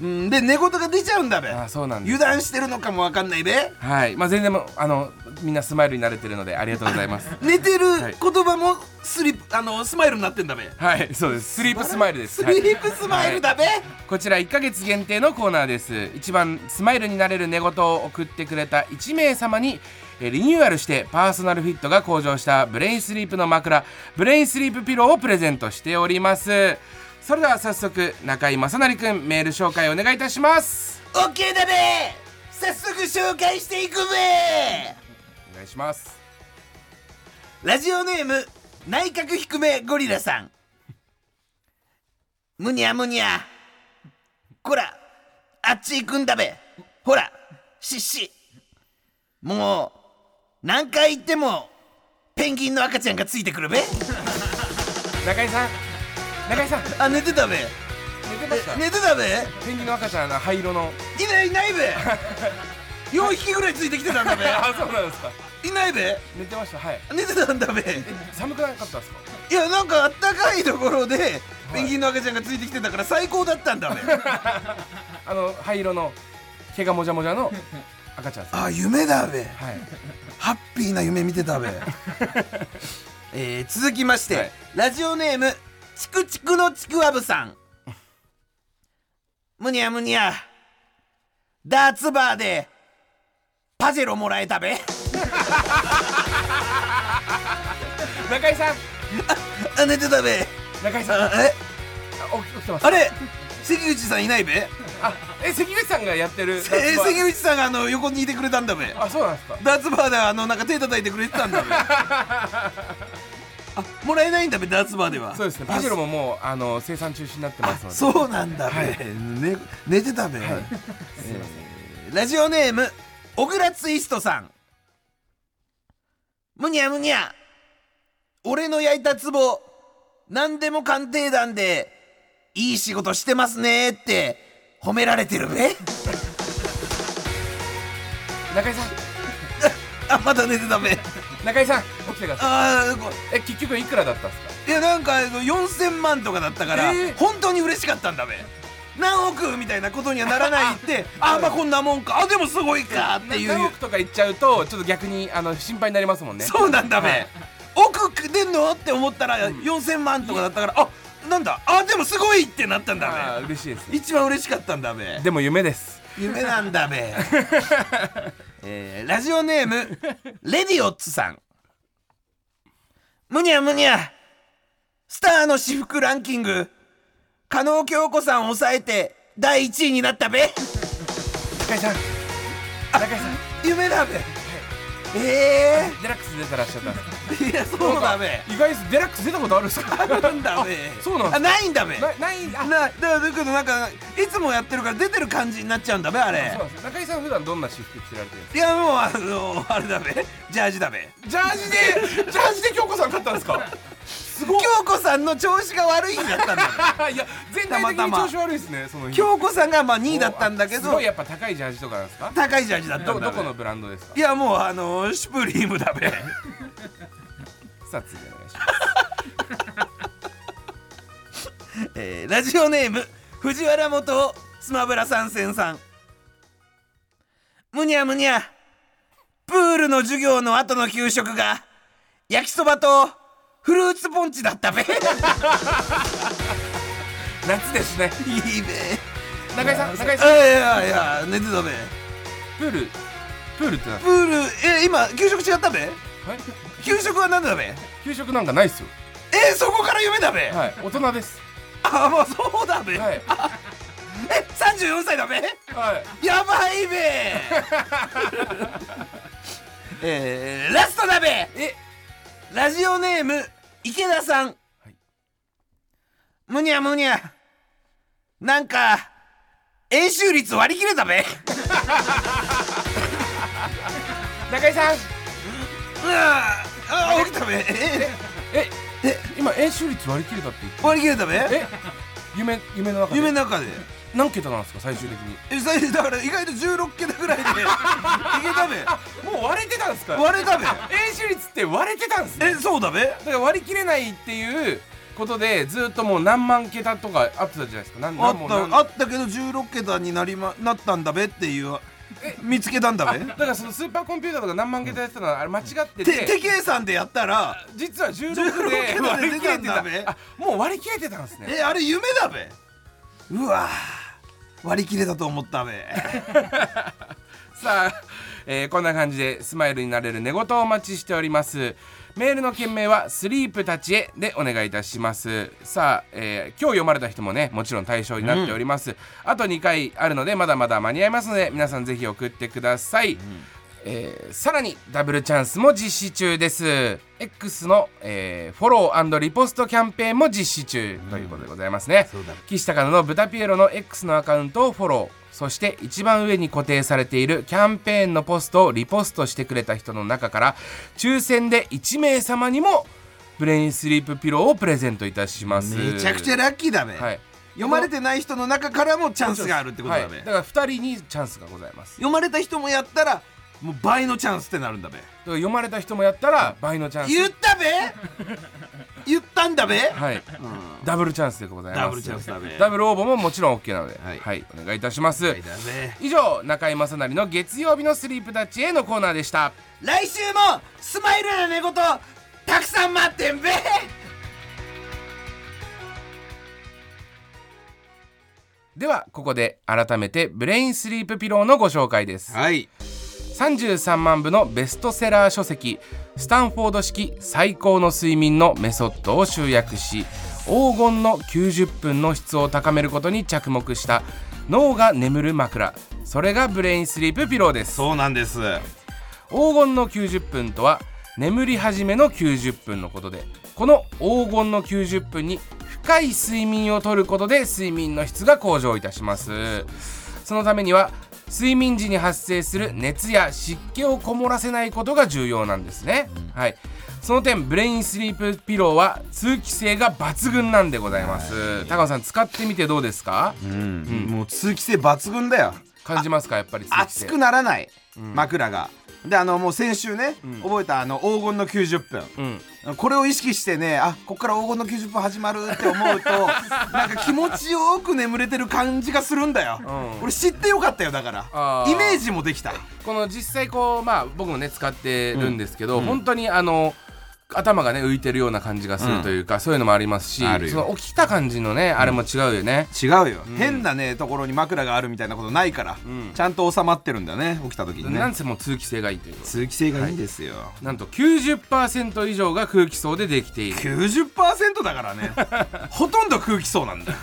うん。で寝言が出ちゃうんだべ。あそうなんです。油断してるのかもわかんないべ。はい、まあ全然あのみんなスマイルになれてるのでありがとうございます。寝てるはい。言葉もスリあのスマイルになってんだべ。はい、そうです。スリープスマイルです。スはい。リープスマイルだべ、こちら1ヶ月限定のコーナーです。一番スマイルになれる寝言を送ってくれた1名様にえーリニューアルしてパーソナルフィットが向上したブレインスリープの枕ブレインスリープピローをプレゼントしております。それでは早速中居正成くんメール紹介お願いいたします。オッケーだべ早速紹介していくべお願いします。ラジオネーム内角低めゴリラさん。むにゃむにゃ。こらあっち行くんだべ。ほらしっし。もう何回言ってもペンギンの赤ちゃんがついてくるべ。中居さん、中居さん。あ寝てたべ。寝てました。寝てたべ。ペンギンの赤ちゃんの灰色の。いないいないべ。4匹ぐらいついてきてたんだべ。あ、そうなんですか。いないべ。寝てました。はい。寝てたんだべ。寒くなかったですか？いやなんかあったかいところでペンギンの赤ちゃんがついてきてたから最高だったんだべ。あの灰色の毛がもじゃもじゃの赤ちゃんですあ夢だべ。はい。ハッピーな夢見てたべ。えー、続きまして、はい。ラジオネームチクチクのちくわぶさん。むにゃむにゃ。ダーツバーでパジェロもらえたべ。中井さん。あ寝てたべ。中井さん。あえあ起きてますあれ？関口さんいないべ。あえ関口さんがやってるえ関口さんがあの横にいてくれたんだべ。あそうなんですか。ダーツバーであのなんか手叩いてくれてたんだべ あもらえないんだべダーツバーでは。そうですね。パジェロももうあの生産中止になってますので。そうなんだべ、はい。ね、寝てたべ、えーラジオネーム小倉ツイストさん。むにゃむにゃ。俺の焼いたツボ何でも鑑定団でいい仕事してますねって褒められてるべ。中井さん。あまだ寝てたべ中井さん起きてください。あーこえ結局いくらだったんですか？いやなんかあの4000万とかだったから、えー。本当に嬉しかったんだべ。何億みたいなことにはならないって あまあこんなもんか。あでもすごいかっていう。何億とか言っちゃうとちょっと逆にあの心配になりますもんね。そうなんだべ、はい。億出んのって思ったら4000万とかだったから、あなんだ。あでもすごいってなったんあだー嬉しいです。べ一番嬉しかったんだべ。でも夢です。夢なんだべ、えーラジオネーム レディオッツさん。むにゃむにゃ。スターの私服ランキング。加納京子さんを抑えて第1位になったべ。中井さん。中井さん。夢だべえデラックス出てらっしゃったんいやそうだ。べ意外ですデラックス出たことあるんですか？なんだべ。そうなんですあないんだべ。なないあ。なだからだけどなんかいつもやってるから出てる感じになっちゃうんだべあれ。そうなんです。中井さん普段どんな私服着てられてるんですいやもうあのあれだべ。ジャージだべ。かジャージでジャージで京子さん勝ったんですか？すごい。京京子さんの調子が悪い日だったんだよいや全体的に調子悪いですねその日。京子さんがまあ2位だったんだけど。すごいやっぱ高いジャージとかなんですか？高いジャージだったんど。どこのブランドですか？いやもうあのーシュプリームだべ。さあ次お願いします。えーラジオネーム藤原元スマブラ参戦さん。むにゃむにゃプールの授業の後の給食が焼きそばとフルーツポンチだったべ。夏ですね。いいべ中井さん中井いさん。やいやいや寝てたべ。プールプールって何？プールえ今給食違ったべ？はい。給食は何だべ？給食なんかないっすよ。えそこから夢だべ、はい。大人です。あもうそうだべ、はい。え34歳だべ？はい。やばいべ。えー、ラストだべ。えラジオネーム池田さん、い。むにゃむにゃ。なんか円周率割り切れたべ。中井さん。うわあ起きたべ。ええ今円周率割り切れたって言って割り切れたべ。え夢夢の中で。夢の中で何桁なんですか最終的に。え最初だから意外と16桁ぐらいで。いけたべ。もう割れてたんですか。割れたべ。円周率って割れてたんですね。えそうだべ。だから割り切れないっていうことでずっともう何万桁とかあってたじゃないですか。何あったあったけど16桁になりまなったんだべっていう見つけたんだべ。だからそのスーパーコンピューターとか何万桁やってたのはあれ間違ってて。て手計算でやったら実は16 16で割り切れてたんだべ。あもう割り切れてたんですね。えあれ夢だべうわ割り切れたと思ったべ。さあ、えーこんな感じでスマイルになれる寝言をお待ちしております。メールの件名はスリープたちへでお願いいたします。さあ、えー今日読まれた人もねもちろん対象になっております、あと2回あるのでまだまだ間に合いますので皆さんぜひ送ってください、えーさらにダブルチャンスも実施中です。X の、えーフォローリポストキャンペーンも実施中ということでございますね、そうだ岸高野のブタピエロの X のアカウントをフォロー。そして一番上に固定されているキャンペーンのポストをリポストしてくれた人の中から抽選で1名様にもブレインスリープピローをプレゼントいたします。めちゃくちゃラッキーだべ、はい。読まれてない人の中からもチャンスがあるってことだべ、はい、だから2人にチャンスがございます。読まれた人もやったらもう倍のチャンスってなるんだべ。ら読まれた人もやったら倍のチャンス。言ったべ？言ったんだべ、はい、ダブルチャンスでございます。ダブルチャンスだべ。ダブル応募ももちろん OK なので、ははいいお願いいたします、はいだべ以上中居正成の月曜日のスリープタッチへのコーナーでした。来週もスマイルな寝言たくさん待ってんべ。ではここで改めてブレインスリープピローのご紹介です。はい33万部のベストセラー書籍スタンフォード式最高の睡眠のメソッドを集約し黄金の90分の質を高めることに着目した脳が眠る枕。それがブレインスリープピローです。そうなんです。黄金の90分とは眠り始めの90分のことでこの黄金の90分に深い睡眠をとることで睡眠の質が向上いたします。そのためには睡眠時に発生する熱や湿気をこもらせないことが重要なんですね、はい。その点ブレインスリープピローは通気性が抜群なんでございます。高野さん使ってみてどうですか？うん、もう通気性抜群だよ。感じますか？やっぱり熱くならない。枕が、であのもう先週ね、覚えたあの黄金の90分。うん。これを意識してねあこっから黄金の90分始まるって思うと なんか気持ちよく眠れてる感じがするんだよ、うん。俺知ってよかったよだから。イメージもできた。この実際こうまあ僕もね使ってるんですけど、本当にあの頭がね浮いてるような感じがするというか、そういうのもありますしその起きた感じのね、あれも違うよね。違うよ、変なねところに枕があるみたいなことないから、ん。ちゃんと収まってるんだよね起きた時にね。なんせもう通気性がいいという通気性がいいんですよ、なんと90%以上が空気層でできている。90%だからね。ほとんど空気層なんだよ。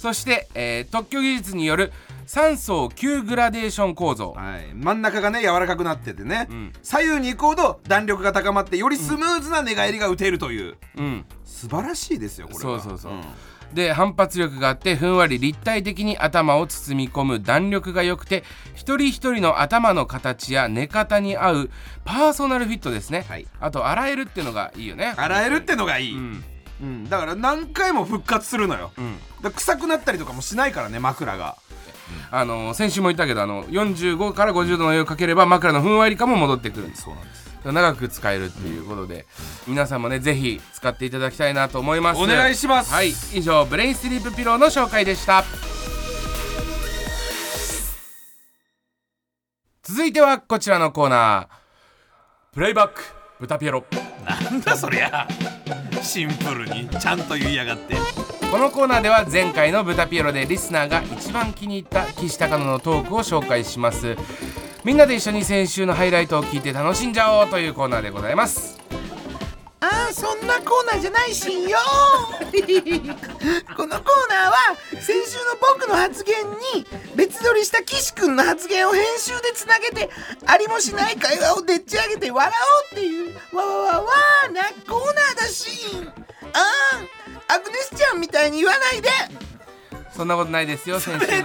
そして、えー特許技術による3層9グラデーション構造。はい、真ん中がね柔らかくなっててね、ん。左右に行くほど弾力が高まってよりスムーズな寝返りが打てるという、うん。素晴らしいですよこれは。そうそうそう、ん。で反発力があってふんわり立体的に頭を包み込む弾力が良くて一人一人の頭の形や寝方に合うパーソナルフィットですね、はい。あと洗えるっていうのがいいよね。洗えるってのがいい、うん。うん、だから何回も復活するのよ、ん。だ臭くなったりとかもしないからね枕があの先週も言ったけどあの45から50度のお湯をかければ枕のふんわり感も戻ってくる。そうなんです。長く使えるっていうことで皆さんもねぜひ使っていただきたいなと思います。お願いします。はい。以上ブレインスリープピローの紹介でした。続いてはこちらのコーナー。プレイバック豚ピエロ。なんだそりゃ。シンプルにちゃんと言いやがって。このコーナーでは前回の豚ピエロでリスナーが一番気に入った岸高野のトークを紹介します。みんなで一緒に先週のハイライトを聞いて楽しんじゃおうというコーナーでございますそんなコーナーじゃないしんよ。このコーナーは先週の僕の発言に別撮りした岸くんの発言を編集でつなげてありもしない会話をでっち上げて笑おうっていうわわわわーなコーナーだしん。ああアグネスちゃんみたいに言わないで。そんなことないですよ先週て。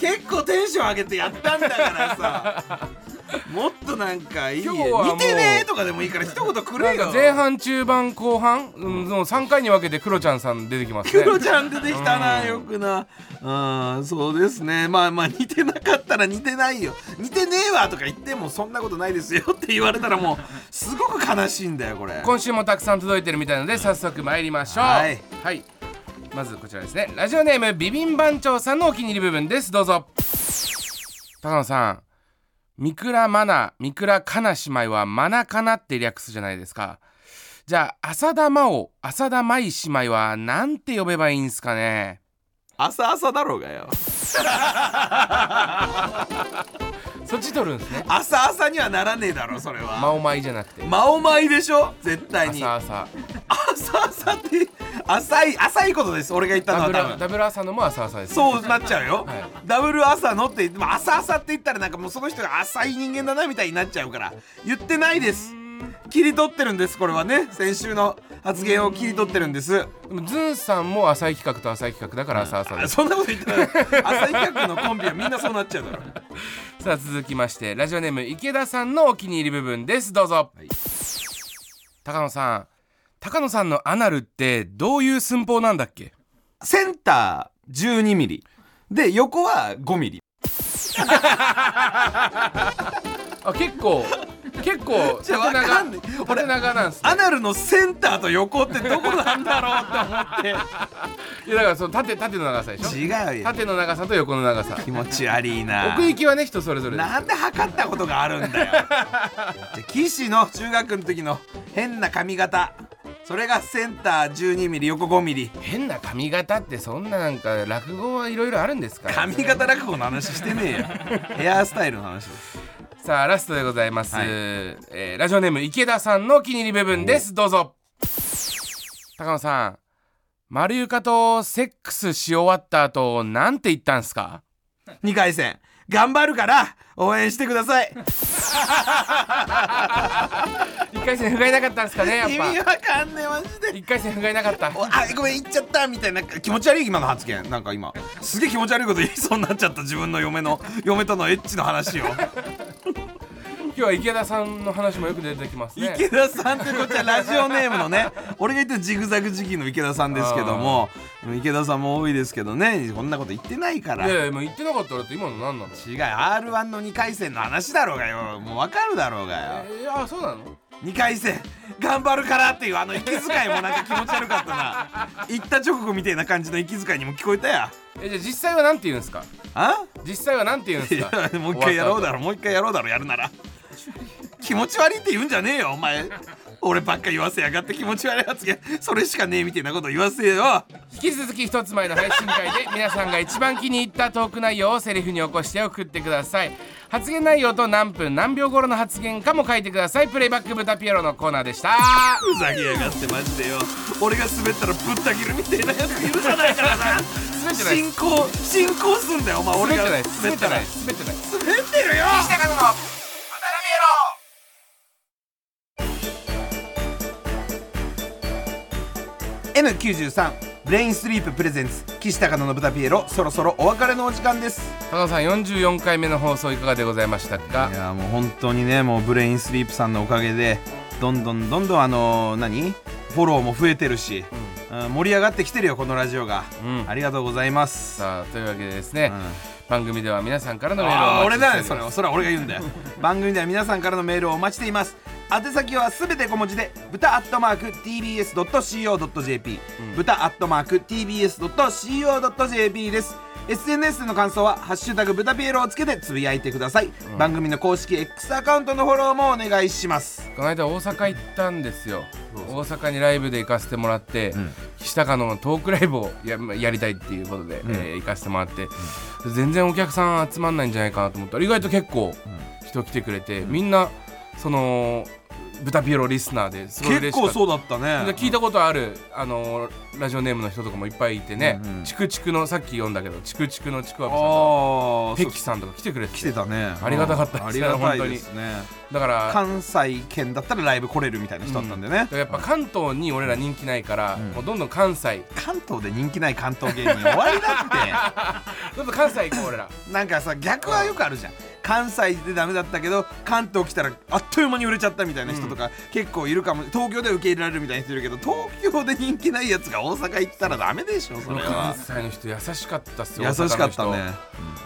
結構テンション上げてやったんだからさ もっとなんかいいよ今日はもう見てねとかでもいいから一言くれよ。か前半中盤後半、うん、もう3回に分けてクロちゃんさん出てきますね。クロちゃん出てきたな、うん。よくな。うんそうですね。まあまあ似てなかったら似てないよ。似てねえわとか言ってもそんなことないですよって言われたらもうすごく悲しいんだよこれ。今週もたくさん届いてるみたいなので早速参りましょう。はい。はい。まずこちらですね。ラジオネームビビン番長さんのお気に入り部分です。どうぞ。高野さん三倉マナ三倉かな姉妹はマナかなって略すじゃないですか。じゃあ浅田真央浅田舞姉妹はなんて呼べばいいんすかね？朝朝だろうがよ。そっち取るんですね。朝朝にはならねえだろそれは。真央舞じゃなくて。真央舞でしょ？絶対に。朝朝。朝朝って浅い浅いことです俺が言ったのダブは多分。ルダブル朝のも朝朝です。そうなっちゃうよ、はい。ダブル朝のってまあ朝朝って言ったらなんかもうその人が浅い人間だなみたいになっちゃうから。言ってないです。切り取ってるんですこれはね。先週の発言を切り取ってるんです。でもズンさんも浅い企画と浅い企画だから朝朝です。あそんなこと言ってない。浅い企画のコンビはみんなそうなっちゃうだろさあ続きましてラジオネーム池田さんのお気に入り部分です。どうぞ、はい。高野さん。高野さんのアナルってどういう寸法なんだっけ？センター12ミリ。で横は5ミリ。あ結構結構縦長縦長なんすね。アナルのセンターと横ってどこなんだろうって思って。いやだからその縦縦の長さでしょ？違うよ。縦の長さと横の長さ。気持ち悪いな。奥行きはね人それぞれですなんで測ったことがあるんだよ。じゃあ岸の中学の時の変な髪型。それがセンター12ミリ横5ミリ。変な髪型ってそんななんか落語はいろいろあるんですから。髪型落語の話してねえよ。ヘアスタイルの話ですさあラストでございます、はい。えーラジオネーム池田さんのお気に入り部分です。どうぞ。高野さん丸床とセックスし終わった後なんて言ったんすか？2回戦。頑張るから応援してください。一回戦不甲斐なかったんですかねやっ意ぱ味わかんねえマジで。一回戦不甲斐なかった。おあごめん言っちゃったみたいな気持ち悪い今の発言。なんか今すげえ気持ち悪いこと言いそうになっちゃった自分の嫁の嫁とのエッチの話を。今日は池田さんの話もよく出てきますね。池田さんってこっちはラジオネームのね 俺が言ってるジグザグ時期の池田さんですけども池田さんも多いですけどねこんなこと言ってないから。違ういやいやもう言ってなかったらって今の何なの r 1の2回戦の話だろうがよ。もう分かるだろうがよ。えー、あそうなの？2回戦頑張るからっていうあの息遣いもなんか気持ち悪かったな。言った直後みたいな感じの息遣いにも聞こえたや。えじゃあ実際は何て言うんですか？あ？実際は何て言うんいですか？やもう一回やろうだろもう一回やろうだろやるなら気持ち悪いって言うんじゃねえよお前。俺ばっか言わせやがって気持ち悪い発言それしかねえみたいなこと言わせよ。引き続き一つ前の配信会で皆さんが一番気に入ったトーク内容をセリフに起こして送ってください。発言内容と何分何秒頃の発言かも書いてください。プレイバック豚ピエロのコーナーでした。ふざけやがってマジでよ。俺が滑ったらぶった切るみたいなやついるじゃないからな。進行進行すんだよお前。滑俺がってない。滑滑ったらってない。滑ってない滑ってるよ N93 ブレインスリーププレゼンツ岸高野の豚ピエロそろそろお別れのお時間です。ロ高野さん44回目の放送いかがでございましたいかやもう本当にねもうブレインスリープさんのおかげでどんどんどんどんあの何？フォローも増えてるし、うん盛り上がってきてるよこのラジオが、うん。ありがとうございます、さあというわけでですね、うん番組では皆さんからのメールをお待ちしております。それは。それは俺が言うんだよ。番組では皆さんからのメールをお待ちしています。宛先はすべて小文字で豚アットマーク TBS.CO.JP、豚アットマーク TBS.CO.JP です。SNS での感想は「ハッシュタグ豚ピエロ」をつけてつぶやいてください、番組の公式 X アカウントのフォローもお願いします。この間大阪行ったんですよ。大阪にライブで行かせてもらって、岸高野のトークライブをややりたいっていうことで、えー行かせてもらって、全然お客さん集まんないんじゃないかなと思ったら意外と結構人来てくれて、みんなその豚ピエロリスナーですごい結構嬉しかった。そうだったね。聞いたことあるあのラジオネームの人とかもいっぱいいてね。うんうん。チクチクのさっき読んだけどチクチクのちくわぶさんとペッキさんとか来てくれて来てたね。ありがたかった。ですありがたいですね。だから関西圏だったらライブ来れるみたいな人だったんでね、だからやっぱ関東に俺ら人気ないから、ん。もうどんどん関西。関東で人気ない関東芸人終わりだどんどん関西行こう俺ら。ってなんかさ逆はよくあるじゃん。関西でダメだったけど関東来たらあっという間に売れちゃったみたいな人とか、結構いるかも。東京で受け入れられるみたいな人いるけど東京で人気ないやつが大阪行ったらダメでしょそれ関は西の人優しかったっすよ優しかったね。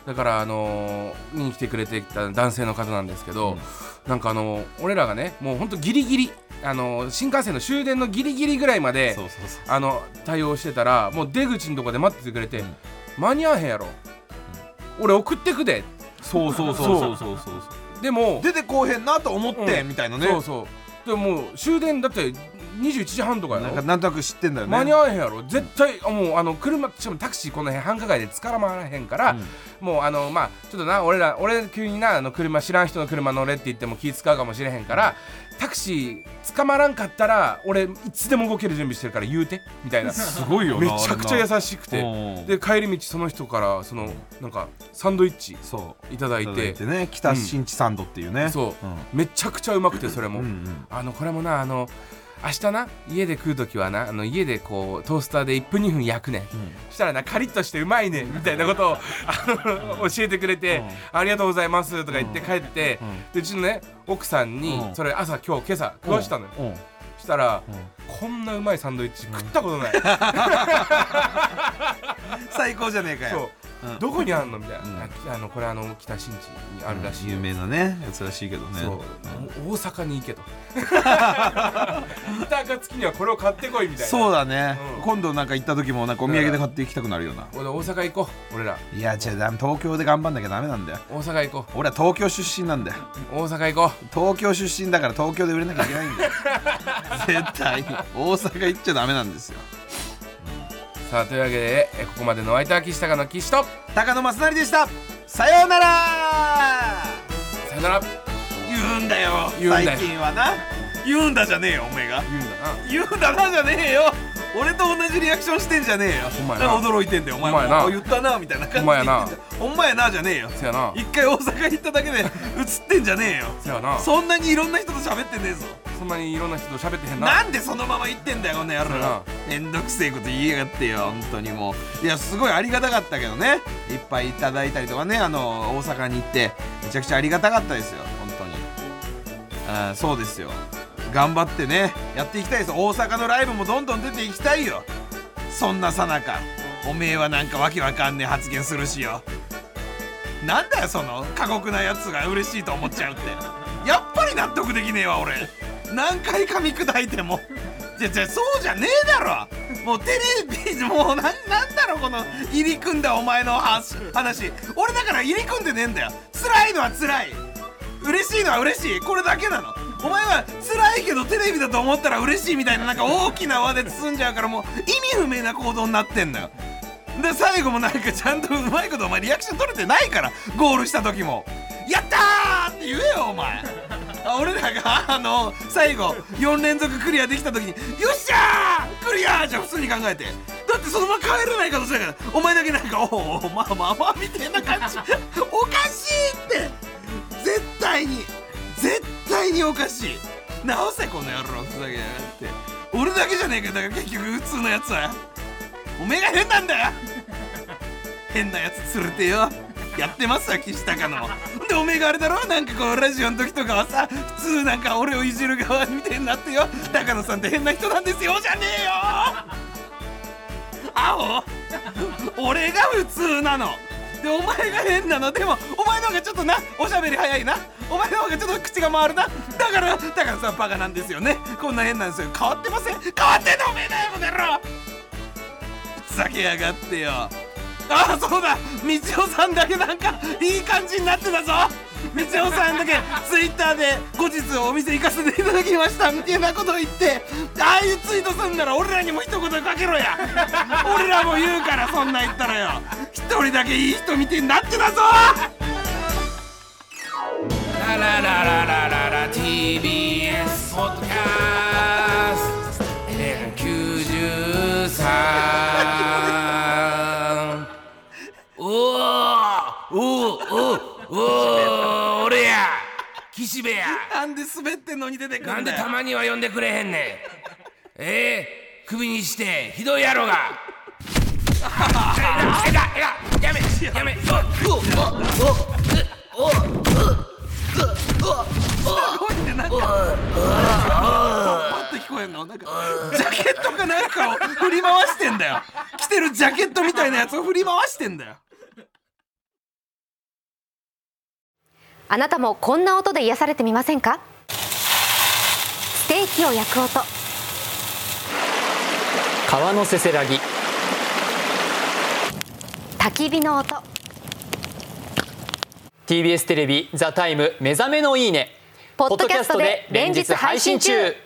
だからあのー見に来てくれてた男性の方なんですけど、なんかあのー俺らがねもうほんとギリギリあのー新幹線の終電のギリギリぐらいまであの対応してたらもう出口のとこで待っててくれて、ん。間に合わへんやろ、俺送ってくで。そうそうそうそうそうそう。でも出てこうへんなと思って、うん。みたいなね。そうそう。でももう終電だって21時半とかやろ？なんかなんとなく知ってんだよね。間に合わへんやろ？絶対あもうあの車しかもタクシーこの辺繁華街で捕まらへんから、もうあのまあちょっとな俺ら俺急になあの車知らん人の車乗れって言っても気使うかもしれへんからタクシー捕まらんかったら俺いつでも動ける準備してるから言うてみたいな。すごいよめなちゃくちゃ優しくて。うん。で帰り道その人からそのなんかサンドイッチそう。いただいいただていてね。北新地サンドっていうね、そう、うん。めちゃくちゃうまくてそれも、うんうん。あのこれもなあの明日な家で食う時はなあの家でこうトースターで1分2分焼くね。ん、そしたらなカリッとしてうまいね。ん。みたいなことをあの教えてくれて、ありがとうございますとか言って帰って、でうちのね奥さんにうん。それ朝今日今朝食わしたのよ、うん。そしたら、こんなうまいサンドイッチ食ったことない、最高じゃねえかよ、う。んどこにあんのみたいな、うん。ああのこれあの北新地にあるらしいよ。有名なねやつらしいけどね。そう、お大阪に行けと。にはこれを買ってこいみたいな。そうだね、うん。今度なんか行った時もなんかお土産で買っていきたくなるよな。俺大阪行こう俺ら。いや違う東京で頑張んなきゃダメなんだよ。大阪行こ俺は東京出身なんだよ。う大阪行こ東京出身だから東京で売れなきゃいけないんだよ。絶対に。大阪行っちゃダメなんですよ。うさあというわけでえここまでのお相手は岸高の岸と。高野正成でした。さようなら。さよなら。言うんだよ。言うんだよ。最近はな。言うんだじゃねえよおめえが。言うんだな。言うんだなじゃねえよ俺と同じリアクションしてんじゃねえよ。ほんまやな。驚いてんだよ。お前も。ほんまやな。あ言ったなみたいな感じで。ほんまやな。やなじゃねえよ。せやな。一回大阪行っただけで映ってんじゃねえよ。せやな。そそんなにいろんな人と喋ってねえぞ。んなにいろんな人と喋ってへんな。なんでそのまま言ってんだよこの野郎。めんどくせえこと言いやがってよ本当にもう。いやすごいありがたかったけどね。いっぱいいただいたりとかねあの大阪に行って。めちゃくちゃありがたかったですよ本当に。あーそうですよ頑張ってねやっていきたいです。大阪のライブもどんどん出ていきたいよ。そんなさなかおめえはなんかわけわかんねえ発言するしよ。なんだよその過酷なやつが嬉しいと思っちゃうって。やっぱり納得できねえわ俺。何回噛み砕いても。じゃじゃそうじゃねえだろ。もうテレビもうななんだろうこの入り組んだお前の話話。俺だから入り組んでねえんだよ。辛いのは辛い。嬉しいのは嬉しい。これだけなの。お前は辛いけどテレビだと思ったら嬉しいみたいななんか大きな輪で包んじゃうからもう意味不明な行動になってんだよ。で最後もなんかちゃんとうまいことお前リアクション取れてないからゴールした時も「やったー!」って言えよお前。俺らがあの最後4連続クリアできた時に「よっしゃークリア!」じゃ普通に考えて。だってそのまま帰れない可能性だからお前だけなんか「おおまあまあまあ」みたいな感じ。おかしいって。絶対に。絶対におかしい。直せこの野郎ふざけやがって。俺だけじゃねえかだから結局普通のやつは。おめえが変なんだよ。変なやつ連れてよ。やってますわ岸高のでおめえがあれだろ？なんかこうラジオの時とかはさ普通なんか俺をいじる側みたいになってよ。高野さんって変な人なんですよ。じゃねえよ。青？俺が普通なの。でお前が変なの。でもお前の方がちょっとなおしゃべり早いな。お前の方がちょっと口が回るな。だからだからさバカなんですよね。こんな変なんですよ。変わってません。変わってんのおめえだよこの野郎。ふざけやがってよ。ああそうだ。道夫さんだけなんかいい感じになってたぞ。道夫さんだけツイッターで後日お店行かせていただきました。みたいなこと言ってああいうツイートすんなら俺らにも一言かけろや。俺らも言うからそんな言ったらよ。一人だけいい人みてえになってたぞ。ラララララララ TBS ポッドキャスや。なんで滑ってんのに出てくなん。んでたまには呼んでくれへんねん。ええ。首にしてひどいやろが。えがえがやめやめ。おおおおすごいねなんかパッと聞こえんのなんかジャケットかなんかを振り回してんだよ着てるジャケットみたいなやつを振り回してんだよあなたもこんな音で癒されてみませんか？ステーキを焼く音。川のせせらぎ。焚き火の音。TBS テレビ「ザタイム目覚めのいいね」ポッドキャストで連日配信中